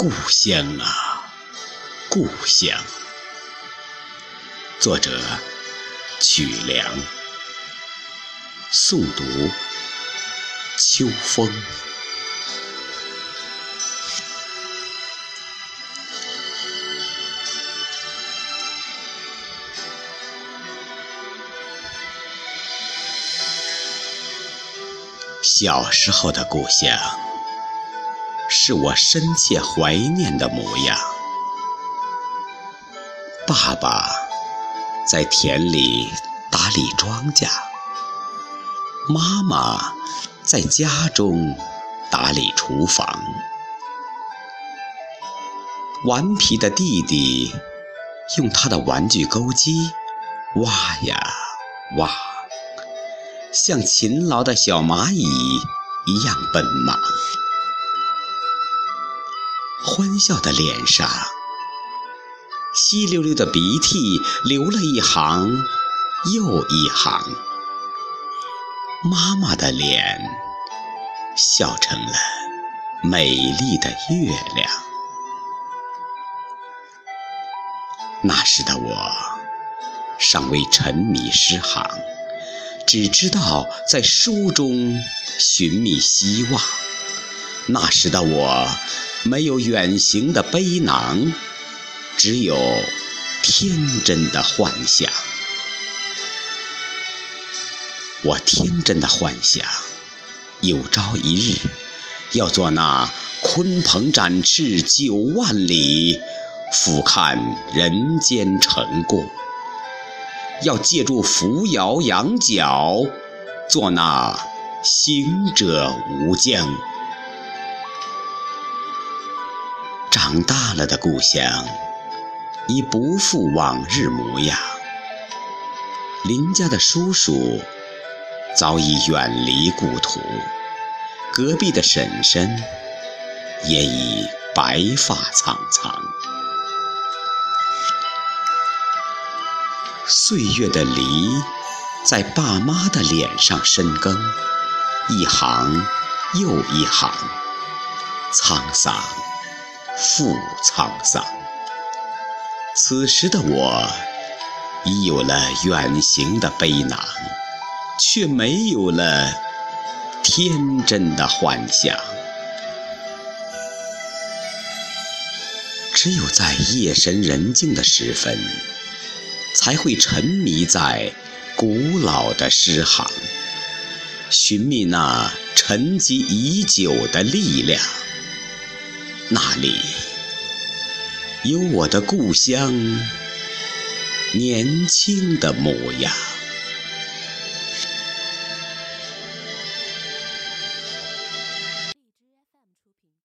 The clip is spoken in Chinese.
故乡啊，故乡。作者：曲梁。诵读：秋风。小时候的故乡，是我深切怀念的模样。爸爸在田里打理庄稼，妈妈在家中打理厨房。顽皮的弟弟用他的玩具钩机挖呀挖。像勤劳的小蚂蚁一样奔忙，欢笑的脸上，稀溜溜的鼻涕流了一行又一行。妈妈的脸笑成了美丽的月亮。那时的我尚未沉迷诗行。只知道在书中寻觅希望。那时的我没有远行的背囊，只有天真的幻想。我天真的幻想，有朝一日要做那鲲鹏展翅九万里，俯瞰人间尘过。要借助扶摇羊角，做那行者无疆。长大了的故乡，已不复往日模样。邻家的叔叔早已远离故土，隔壁的婶婶也已白发苍苍。岁月的犁在爸妈的脸上深耕，一行又一行，沧桑复沧桑。此时的我已有了远行的背囊，却没有了天真的幻想。只有在夜深人静的时分。才会沉迷在古老的诗行，寻觅那沉积已久的力量。那里有我的故乡，年轻的模样。